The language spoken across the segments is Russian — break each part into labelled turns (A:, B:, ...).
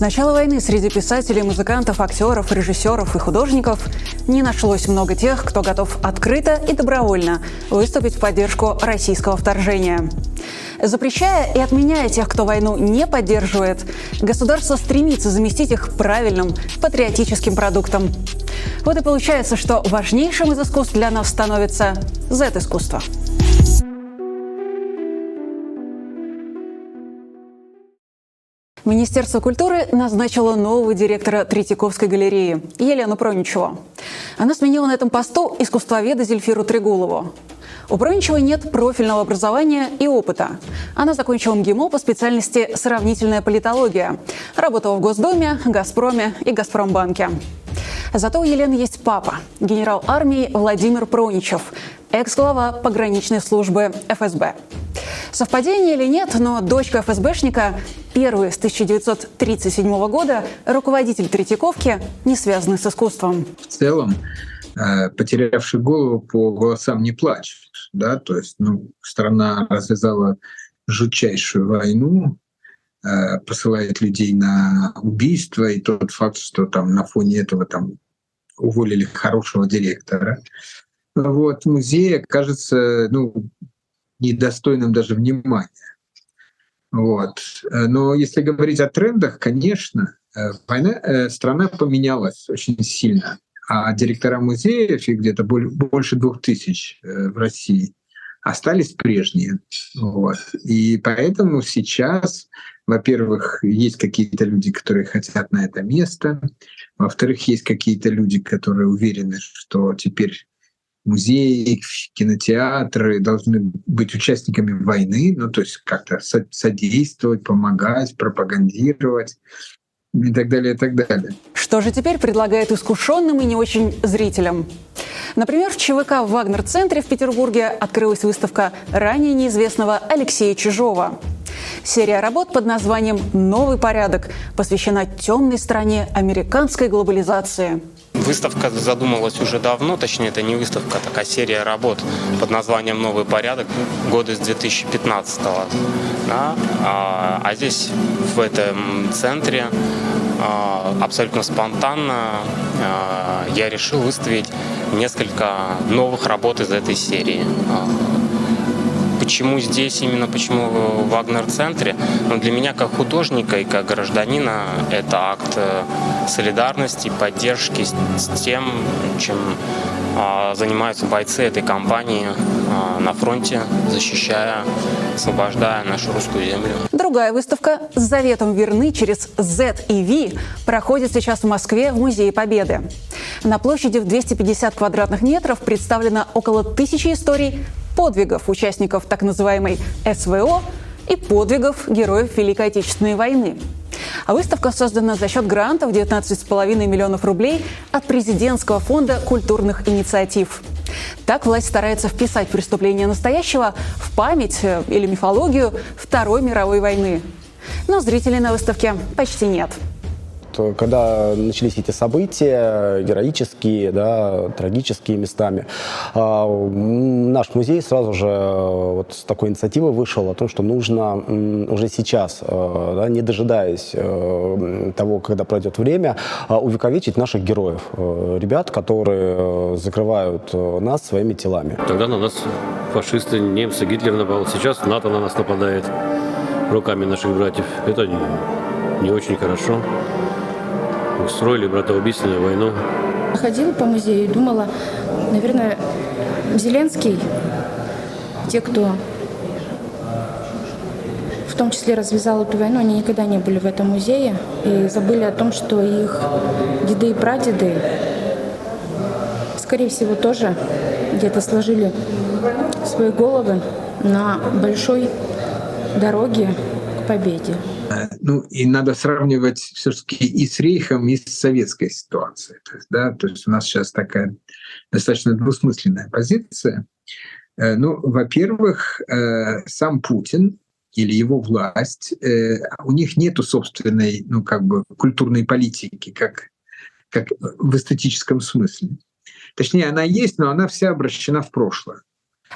A: С начала войны среди писателей, музыкантов, актеров, режиссеров и художников не нашлось много тех, кто готов открыто и добровольно выступить в поддержку российского вторжения. Запрещая и отменяя тех, кто войну не поддерживает, государство стремится заместить их правильным патриотическим продуктом. Вот и получается, что важнейшим из искусств для нас становится Z-искусство. Министерство культуры назначило нового директора Третьяковской галереи Елену Проничеву. Она сменила на этом посту искусствоведа Зельфиру Трегулову. У Проничевой нет профильного образования и опыта. Она закончила МГИМО по специальности «Сравнительная политология». Работала в Госдуме, Газпроме и Газпромбанке. Зато у Елены есть папа, генерал армии Владимир Проничев, экс-глава пограничной службы ФСБ. Совпадение или нет, но дочка ФСБшника, первый с 1937 года руководитель Третьяковки, не связанный с искусством.
B: В целом, э, потерявший голову по голосам не плачет. Да? То есть ну, страна развязала жутчайшую войну, э, посылает людей на убийство, и тот факт, что там на фоне этого там уволили хорошего директора. Вот, музей кажется, ну, недостойным даже внимания. Вот. Но если говорить о трендах, конечно, э, война, э, страна поменялась очень сильно. А директора музеев, их где-то больше двух тысяч э, в России, остались прежние. Вот. И поэтому сейчас, во-первых, есть какие-то люди, которые хотят на это место. Во-вторых, есть какие-то люди, которые уверены, что теперь музеи, кинотеатры должны быть участниками войны, ну то есть как-то содействовать, помогать, пропагандировать и так далее, и так далее.
A: Что же теперь предлагает искушенным и не очень зрителям? Например, в ЧВК Вагнер-центре в Петербурге открылась выставка ранее неизвестного Алексея Чижова. Серия работ под названием «Новый порядок» посвящена темной стороне американской глобализации.
C: Выставка задумалась уже давно, точнее это не выставка, а такая серия работ под названием «Новый порядок» года с 2015 -го. Да? А, а здесь в этом центре а, абсолютно спонтанно а, я решил выставить несколько новых работ из этой серии. Почему здесь именно, почему в Вагнер-центре? Но ну, для меня как художника и как гражданина это акт э, солидарности, поддержки с тем, чем а, занимаются бойцы этой компании а, на фронте, защищая, освобождая нашу русскую землю.
A: Другая выставка с заветом верны через Z и V проходит сейчас в Москве в Музее Победы. На площади в 250 квадратных метров представлено около тысячи историй подвигов участников так называемой СВО и подвигов героев Великой Отечественной войны. А выставка создана за счет грантов 19,5 миллионов рублей от президентского фонда культурных инициатив. Так власть старается вписать преступления настоящего в память э, или мифологию Второй мировой войны. Но зрителей на выставке почти нет
D: когда начались эти события, героические, да, трагические местами, а, наш музей сразу же э, вот с такой инициативой вышел о том, что нужно уже сейчас, э, да, не дожидаясь э, того, когда пройдет время, а, увековечить наших героев, ребят, которые закрывают нас своими телами.
E: Тогда на нас фашисты, немцы, Гитлер напал. Сейчас НАТО на нас нападает руками наших братьев. Это не, не очень хорошо устроили братоубийственную войну.
F: Ходила по музею и думала, наверное, Зеленский, те, кто в том числе развязал эту войну, они никогда не были в этом музее и забыли о том, что их деды и прадеды, скорее всего, тоже где-то сложили свои головы на большой дороге к победе.
B: Ну, и надо сравнивать все-таки и с Рейхом, и с советской ситуацией. То есть, да, то есть у нас сейчас такая достаточно двусмысленная позиция. Э, ну, во-первых, э, сам Путин или его власть, э, у них нету собственной, ну, как бы культурной политики, как, как в эстетическом смысле. Точнее, она есть, но она вся обращена в прошлое.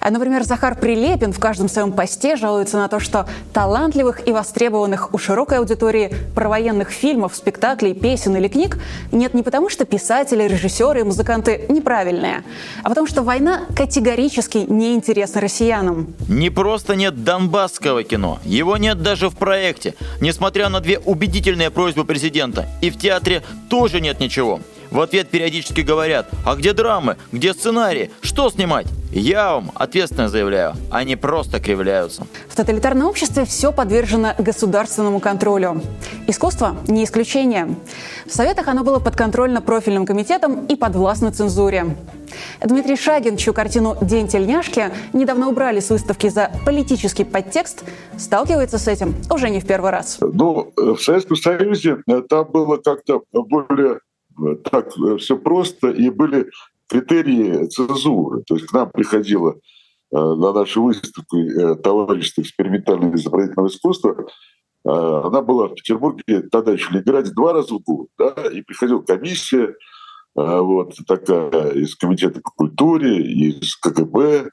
A: А, например, Захар Прилепин в каждом своем посте жалуется на то, что талантливых и востребованных у широкой аудитории провоенных фильмов, спектаклей, песен или книг нет не потому, что писатели, режиссеры и музыканты неправильные, а потому что война категорически неинтересна россиянам.
G: Не просто нет донбасского кино, его нет даже в проекте, несмотря на две убедительные просьбы президента. И в театре тоже нет ничего. В ответ периодически говорят, а где драмы, где сценарии, что снимать? Я вам ответственно заявляю, они просто кривляются.
A: В тоталитарном обществе все подвержено государственному контролю. Искусство – не исключение. В Советах оно было подконтрольно профильным комитетом и подвластно цензуре. Дмитрий Шагин, чью картину «День тельняшки» недавно убрали с выставки за политический подтекст, сталкивается с этим уже не в первый раз.
H: Ну, в Советском Союзе там было как-то более так э, все просто, и были критерии цензуры. То есть к нам приходило э, на нашу выставку э, товарищество экспериментального изобразительного искусства, она была в Петербурге, тогда еще Ленинграде, два раза в год, да, и приходила комиссия, вот такая из комитета по культуре, из КГБ,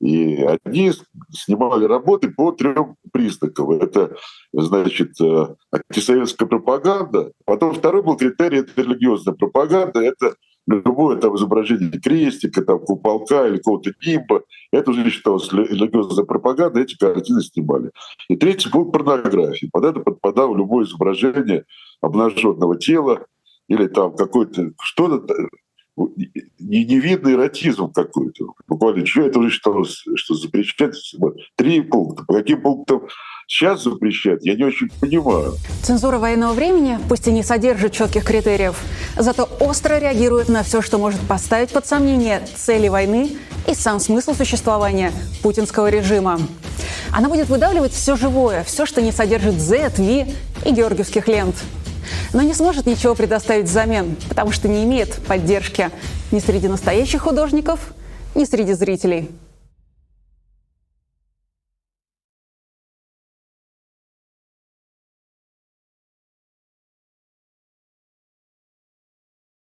H: и они снимали работы по трем признакам. Это, значит, э, антисоветская пропаганда. Потом второй был критерий – это религиозная пропаганда. Это любое там изображение крестика, там, куполка или какого-то нимба. Это уже считалось религиозная пропаганда, эти картины снимали. И третий был порнография. Под это подпадало любое изображение обнаженного тела или там какое-то что-то невидный эротизм какой-то. Буквально, что это уже считалось, что запрещать? Три пункта. По каким пунктам сейчас запрещать, я не очень понимаю.
A: Цензура военного времени, пусть и не содержит четких критериев, зато остро реагирует на все, что может поставить под сомнение цели войны и сам смысл существования путинского режима. Она будет выдавливать все живое, все, что не содержит Z, V и георгиевских лент – но не сможет ничего предоставить взамен, потому что не имеет поддержки ни среди настоящих художников, ни среди зрителей.